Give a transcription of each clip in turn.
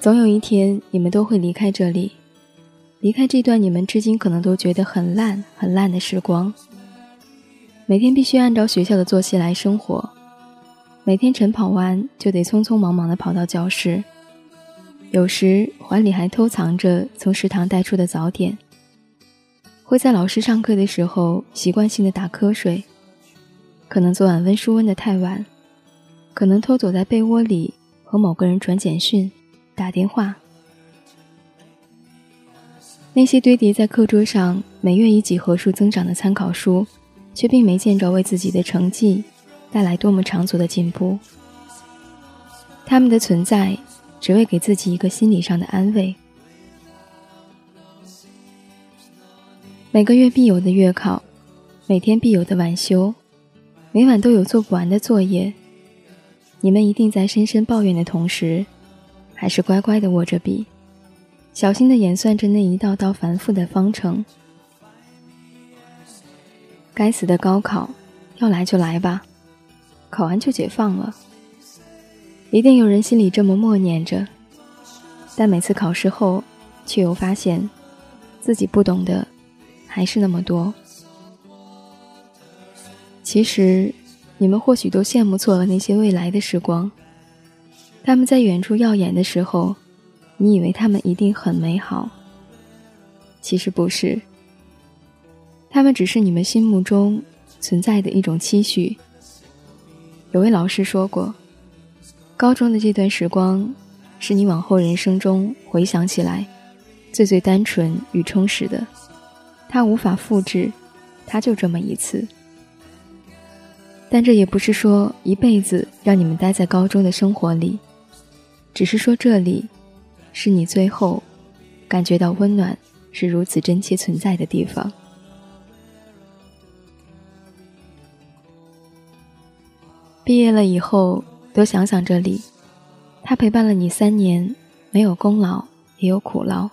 总有一天，你们都会离开这里，离开这段你们至今可能都觉得很烂、很烂的时光。每天必须按照学校的作息来生活，每天晨跑完就得匆匆忙忙地跑到教室，有时怀里还偷藏着从食堂带出的早点。会在老师上课的时候习惯性的打瞌睡，可能昨晚温书温的太晚，可能偷躲在被窝里和某个人传简讯。打电话，那些堆叠在课桌上、每月以几何数增长的参考书，却并没见着为自己的成绩带来多么长足的进步。他们的存在，只为给自己一个心理上的安慰。每个月必有的月考，每天必有的晚修，每晚都有做不完的作业。你们一定在深深抱怨的同时。还是乖乖的握着笔，小心的演算着那一道道繁复的方程。该死的高考，要来就来吧，考完就解放了。一定有人心里这么默念着，但每次考试后，却又发现自己不懂的还是那么多。其实，你们或许都羡慕错了那些未来的时光。他们在远处耀眼的时候，你以为他们一定很美好。其实不是，他们只是你们心目中存在的一种期许。有位老师说过，高中的这段时光，是你往后人生中回想起来最最单纯与充实的。它无法复制，它就这么一次。但这也不是说一辈子让你们待在高中的生活里。只是说，这里是你最后感觉到温暖是如此真切存在的地方。毕业了以后，多想想这里，他陪伴了你三年，没有功劳，也有苦劳。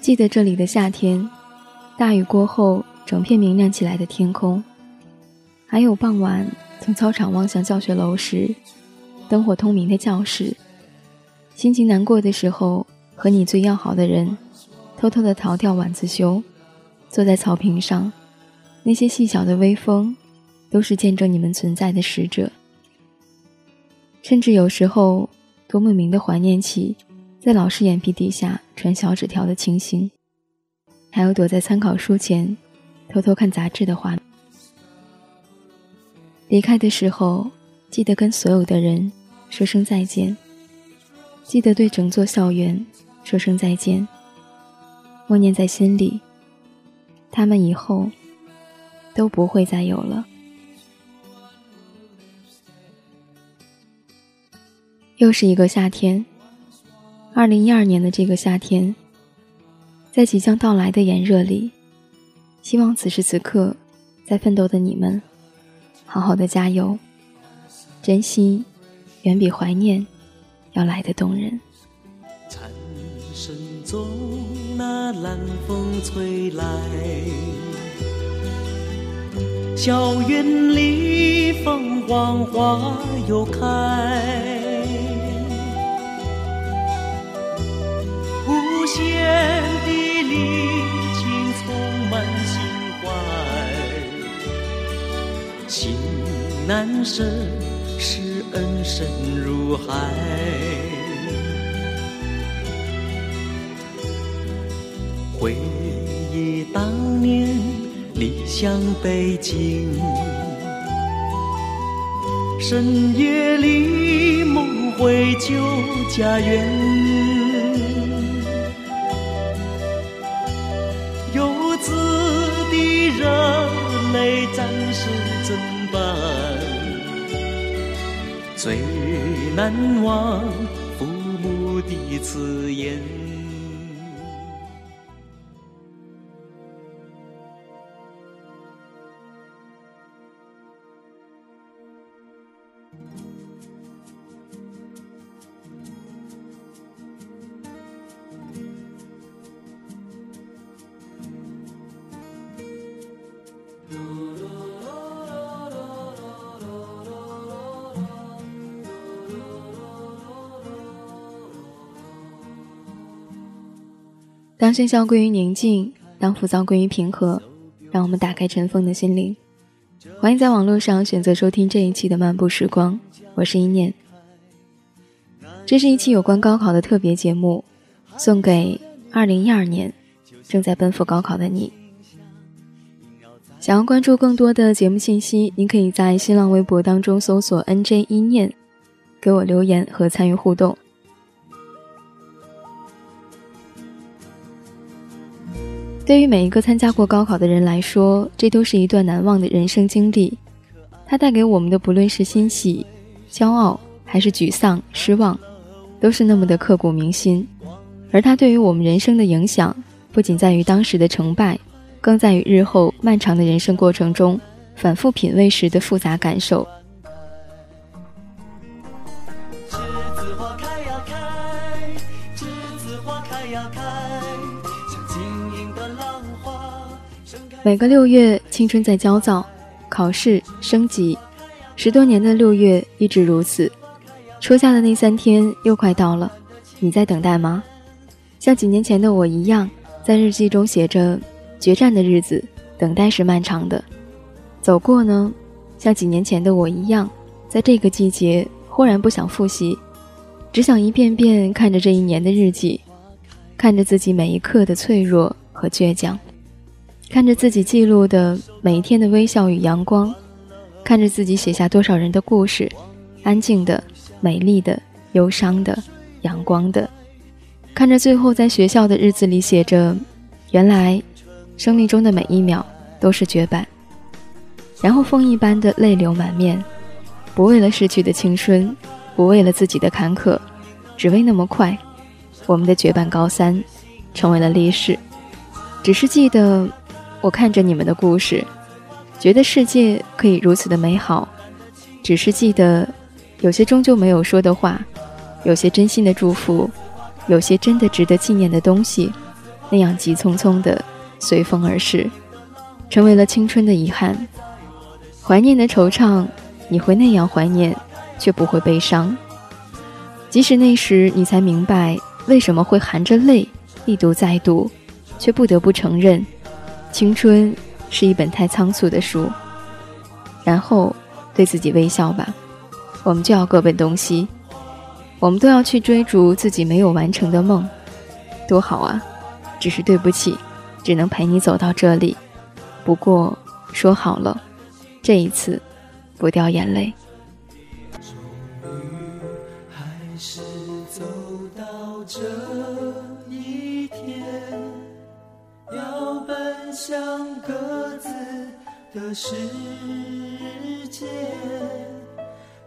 记得这里的夏天，大雨过后，整片明亮起来的天空，还有傍晚。从操场望向教学楼时，灯火通明的教室。心情难过的时候，和你最要好的人，偷偷的逃掉晚自修，坐在草坪上。那些细小的微风，都是见证你们存在的使者。甚至有时候，都莫名的怀念起，在老师眼皮底下传小纸条的情形，还有躲在参考书前，偷偷看杂志的画面。离开的时候，记得跟所有的人说声再见。记得对整座校园说声再见。默念在心里，他们以后都不会再有了。又是一个夏天，二零一二年的这个夏天，在即将到来的炎热里，希望此时此刻在奋斗的你们。好好的加油，珍惜远比怀念要来的动人。蝉声中，那冷风吹来，校园里凤凰花又开，无限的力难舍，是恩深如海。回忆当年离乡背井，深夜里梦回旧家园，游子的热泪暂时。怎办？最难忘父母的慈言。当喧嚣归于宁静，当浮躁归于平和，让我们打开尘封的心灵。欢迎在网络上选择收听这一期的漫步时光，我是一念。这是一期有关高考的特别节目，送给二零一二年正在奔赴高考的你。想要关注更多的节目信息，您可以在新浪微博当中搜索 “nj 一念”，给我留言和参与互动。对于每一个参加过高考的人来说，这都是一段难忘的人生经历。它带给我们的，不论是欣喜、骄傲，还是沮丧、失望，都是那么的刻骨铭心。而它对于我们人生的影响，不仅在于当时的成败，更在于日后漫长的人生过程中反复品味时的复杂感受。每个六月，青春在焦躁，考试升级，十多年的六月一直如此。初夏的那三天又快到了，你在等待吗？像几年前的我一样，在日记中写着“决战的日子，等待是漫长的”。走过呢？像几年前的我一样，在这个季节忽然不想复习，只想一遍遍看着这一年的日记，看着自己每一刻的脆弱和倔强。看着自己记录的每一天的微笑与阳光，看着自己写下多少人的故事，安静的、美丽的、忧伤的、阳光的，看着最后在学校的日子里写着“原来，生命中的每一秒都是绝版”，然后风一般的泪流满面，不为了逝去的青春，不为了自己的坎坷，只为那么快，我们的绝版高三成为了历史，只是记得。我看着你们的故事，觉得世界可以如此的美好，只是记得有些终究没有说的话，有些真心的祝福，有些真的值得纪念的东西，那样急匆匆的随风而逝，成为了青春的遗憾。怀念的惆怅，你会那样怀念，却不会悲伤。即使那时你才明白为什么会含着泪一读再读，却不得不承认。青春是一本太仓促的书，然后对自己微笑吧。我们就要各奔东西，我们都要去追逐自己没有完成的梦，多好啊！只是对不起，只能陪你走到这里。不过说好了，这一次不掉眼泪。终于还是走到这一天。奔向各自的世界，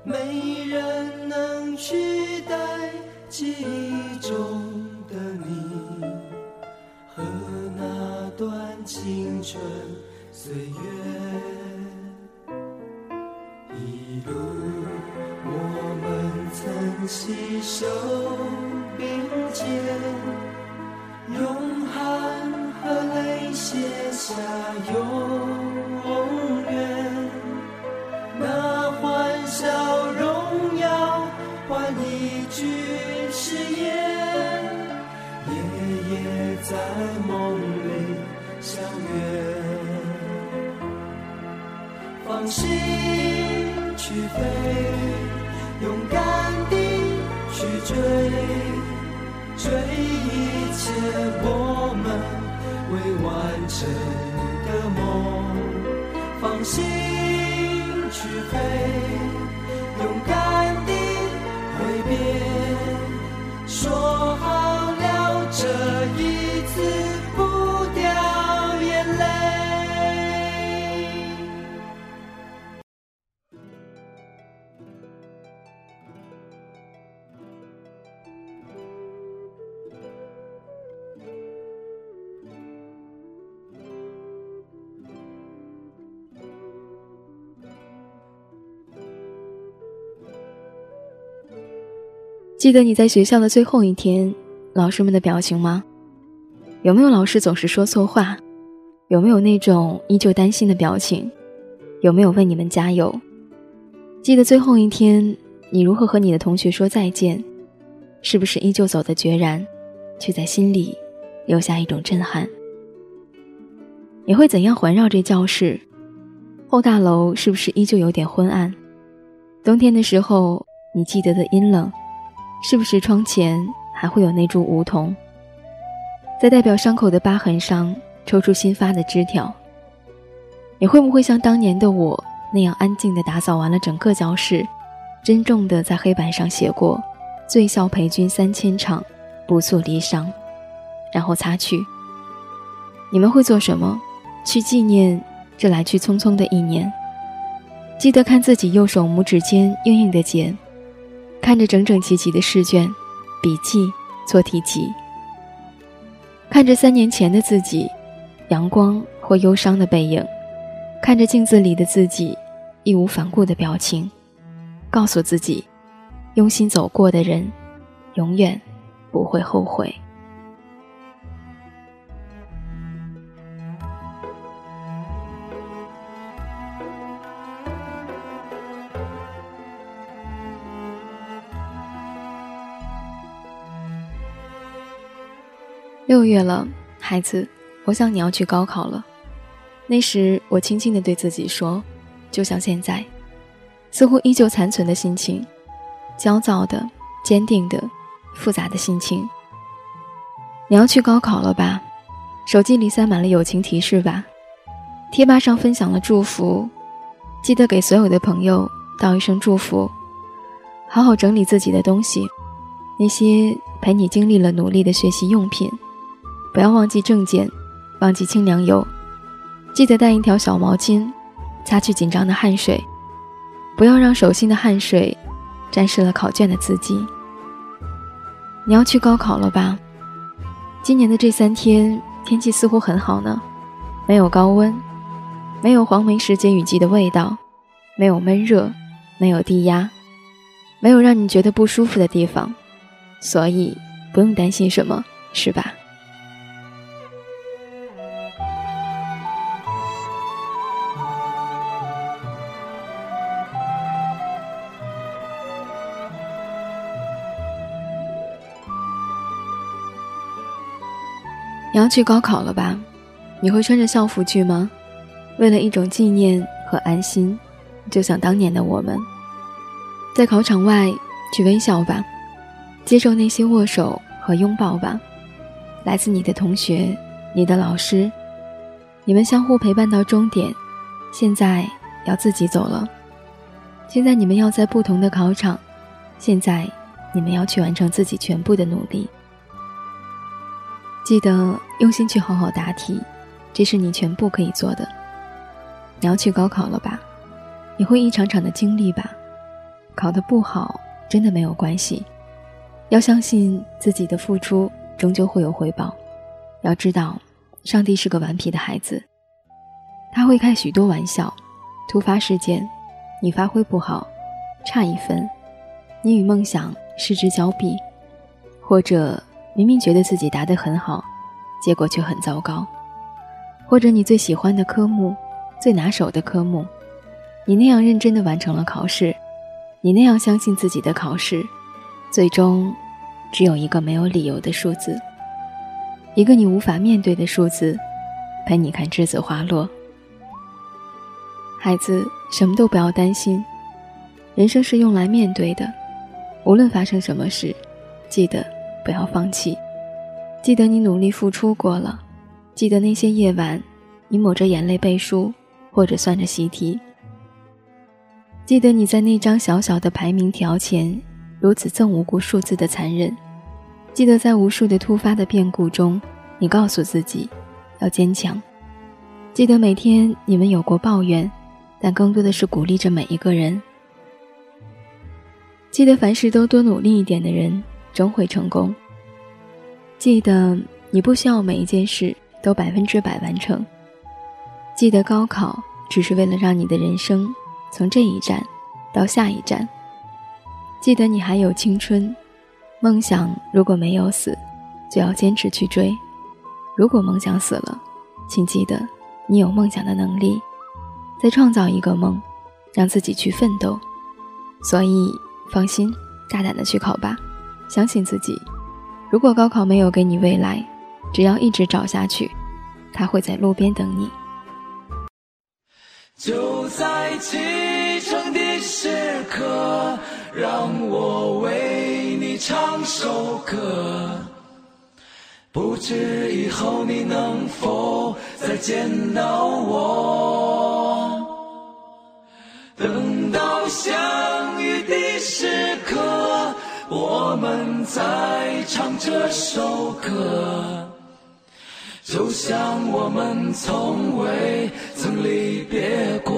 没人能取代记忆中的你和那段青春岁月。一路我们曾携手并肩，写下永远，那欢笑荣耀换一句誓言，夜夜在梦里相约，放心去飞，勇敢地去追，追一切我们。未完成的梦，放心去飞，勇敢记得你在学校的最后一天，老师们的表情吗？有没有老师总是说错话？有没有那种依旧担心的表情？有没有为你们加油？记得最后一天，你如何和你的同学说再见？是不是依旧走得决然，却在心里留下一种震撼。你会怎样环绕这教室？后大楼是不是依旧有点昏暗？冬天的时候，你记得的阴冷，是不是窗前还会有那株梧桐，在代表伤口的疤痕上抽出新发的枝条？你会不会像当年的我那样安静地打扫完了整个教室，珍重地在黑板上写过“醉笑陪君三千场，不诉离殇”，然后擦去？你们会做什么？去纪念这来去匆匆的一年。记得看自己右手拇指间硬硬的茧，看着整整齐齐的试卷、笔记、做题集，看着三年前的自己，阳光或忧伤的背影，看着镜子里的自己，义无反顾的表情，告诉自己，用心走过的人，永远不会后悔。六月了，孩子，我想你要去高考了。那时，我轻轻地对自己说，就像现在，似乎依旧残存的心情，焦躁的、坚定的、复杂的心情。你要去高考了吧？手机里塞满了友情提示吧？贴吧上分享了祝福，记得给所有的朋友道一声祝福。好好整理自己的东西，那些陪你经历了努力的学习用品。不要忘记证件，忘记清凉油，记得带一条小毛巾，擦去紧张的汗水。不要让手心的汗水沾湿了考卷的字迹。你要去高考了吧？今年的这三天天气似乎很好呢，没有高温，没有黄梅时节雨季的味道，没有闷热，没有低压，没有让你觉得不舒服的地方，所以不用担心什么，是吧？你要去高考了吧？你会穿着校服去吗？为了一种纪念和安心，就像当年的我们，在考场外去微笑吧，接受那些握手和拥抱吧。来自你的同学，你的老师，你们相互陪伴到终点。现在要自己走了。现在你们要在不同的考场。现在你们要去完成自己全部的努力。记得用心去好好答题，这是你全部可以做的。你要去高考了吧？你会一场场的经历吧？考得不好真的没有关系，要相信自己的付出终究会有回报。要知道，上帝是个顽皮的孩子，他会开许多玩笑。突发事件，你发挥不好，差一分，你与梦想失之交臂，或者。明明觉得自己答得很好，结果却很糟糕；或者你最喜欢的科目、最拿手的科目，你那样认真地完成了考试，你那样相信自己的考试，最终只有一个没有理由的数字，一个你无法面对的数字，陪你看栀子花落。孩子，什么都不要担心，人生是用来面对的，无论发生什么事，记得。不要放弃，记得你努力付出过了，记得那些夜晚，你抹着眼泪背书或者算着习题，记得你在那张小小的排名条前如此憎无辜数字的残忍，记得在无数的突发的变故中，你告诉自己要坚强，记得每天你们有过抱怨，但更多的是鼓励着每一个人，记得凡事都多努力一点的人。终会成功。记得你不需要每一件事都百分之百完成。记得高考只是为了让你的人生从这一站到下一站。记得你还有青春，梦想如果没有死，就要坚持去追。如果梦想死了，请记得你有梦想的能力，再创造一个梦，让自己去奋斗。所以放心，大胆的去考吧。相信自己，如果高考没有给你未来，只要一直找下去，他会在路边等你。就在启程的时刻，让我为你唱首歌。不知以后你能否再见到我？等到相遇的时，我们在唱这首歌，就像我们从未曾离别过。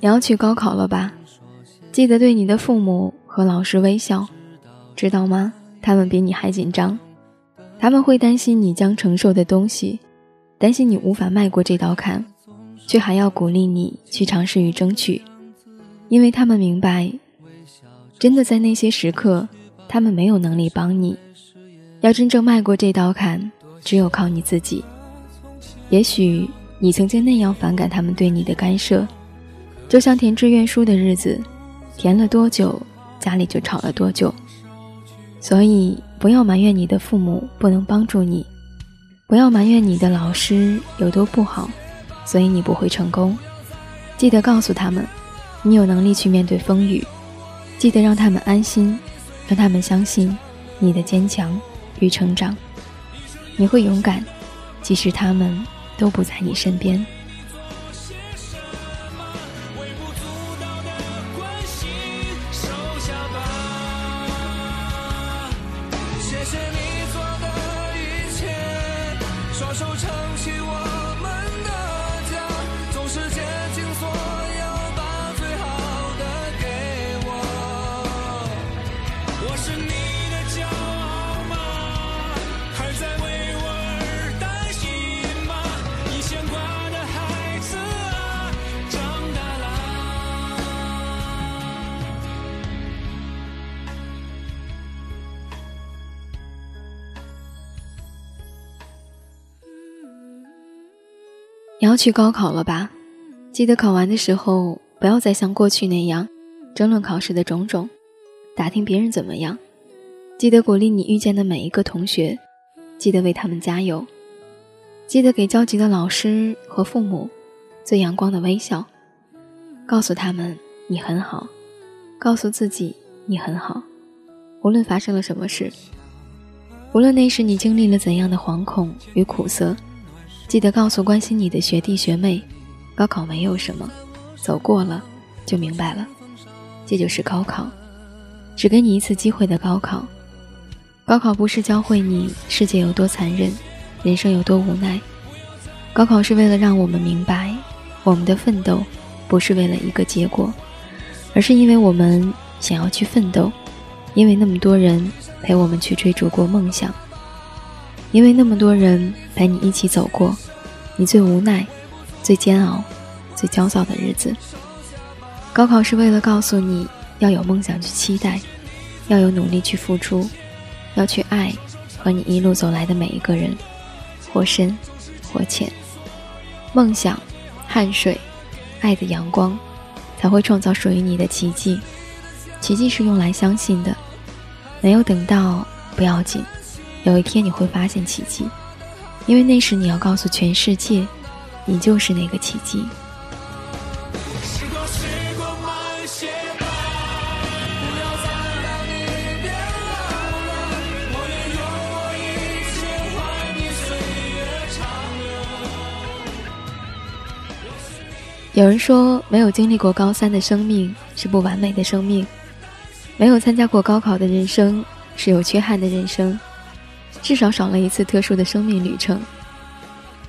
你要去高考了吧？记得对你的父母和老师微笑，知道吗？他们比你还紧张，他们会担心你将承受的东西，担心你无法迈过这道坎，却还要鼓励你去尝试与争取，因为他们明白，真的在那些时刻，他们没有能力帮你。要真正迈过这道坎，只有靠你自己。也许。你曾经那样反感他们对你的干涉，就像填志愿书的日子，填了多久，家里就吵了多久。所以不要埋怨你的父母不能帮助你，不要埋怨你的老师有多不好，所以你不会成功。记得告诉他们，你有能力去面对风雨。记得让他们安心，让他们相信你的坚强与成长。你会勇敢，即使他们。都不在你身边。你要去高考了吧？记得考完的时候，不要再像过去那样争论考试的种种，打听别人怎么样。记得鼓励你遇见的每一个同学，记得为他们加油。记得给焦急的老师和父母最阳光的微笑，告诉他们你很好，告诉自己你很好。无论发生了什么事，无论那时你经历了怎样的惶恐与苦涩。记得告诉关心你的学弟学妹，高考没有什么，走过了，就明白了，这就是高考，只给你一次机会的高考。高考不是教会你世界有多残忍，人生有多无奈，高考是为了让我们明白，我们的奋斗不是为了一个结果，而是因为我们想要去奋斗，因为那么多人陪我们去追逐过梦想，因为那么多人陪你一起走过你最无奈、最煎熬。最焦躁的日子。高考是为了告诉你要有梦想去期待，要有努力去付出，要去爱和你一路走来的每一个人，或深或浅。梦想、汗水、爱的阳光，才会创造属于你的奇迹。奇迹是用来相信的，没有等到不要紧，有一天你会发现奇迹，因为那时你要告诉全世界，你就是那个奇迹。有人说，没有经历过高三的生命是不完美的生命，没有参加过高考的人生是有缺憾的人生，至少少了一次特殊的生命旅程。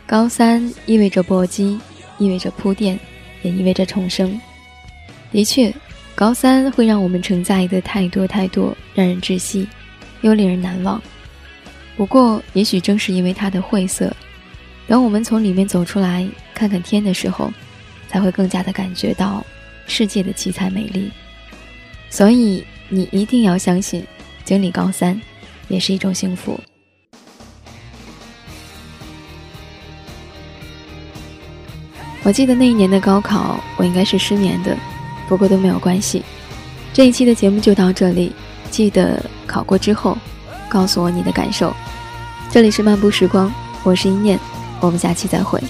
高三意味着搏击，意味着铺垫，也意味着重生。的确，高三会让我们承载的太多太多，让人窒息，又令人难忘。不过，也许正是因为它的晦涩，等我们从里面走出来，看看天的时候。才会更加的感觉到世界的七彩美丽，所以你一定要相信，经历高三也是一种幸福。我记得那一年的高考，我应该是失眠的，不过都没有关系。这一期的节目就到这里，记得考过之后告诉我你的感受。这里是漫步时光，我是一念，我们下期再会。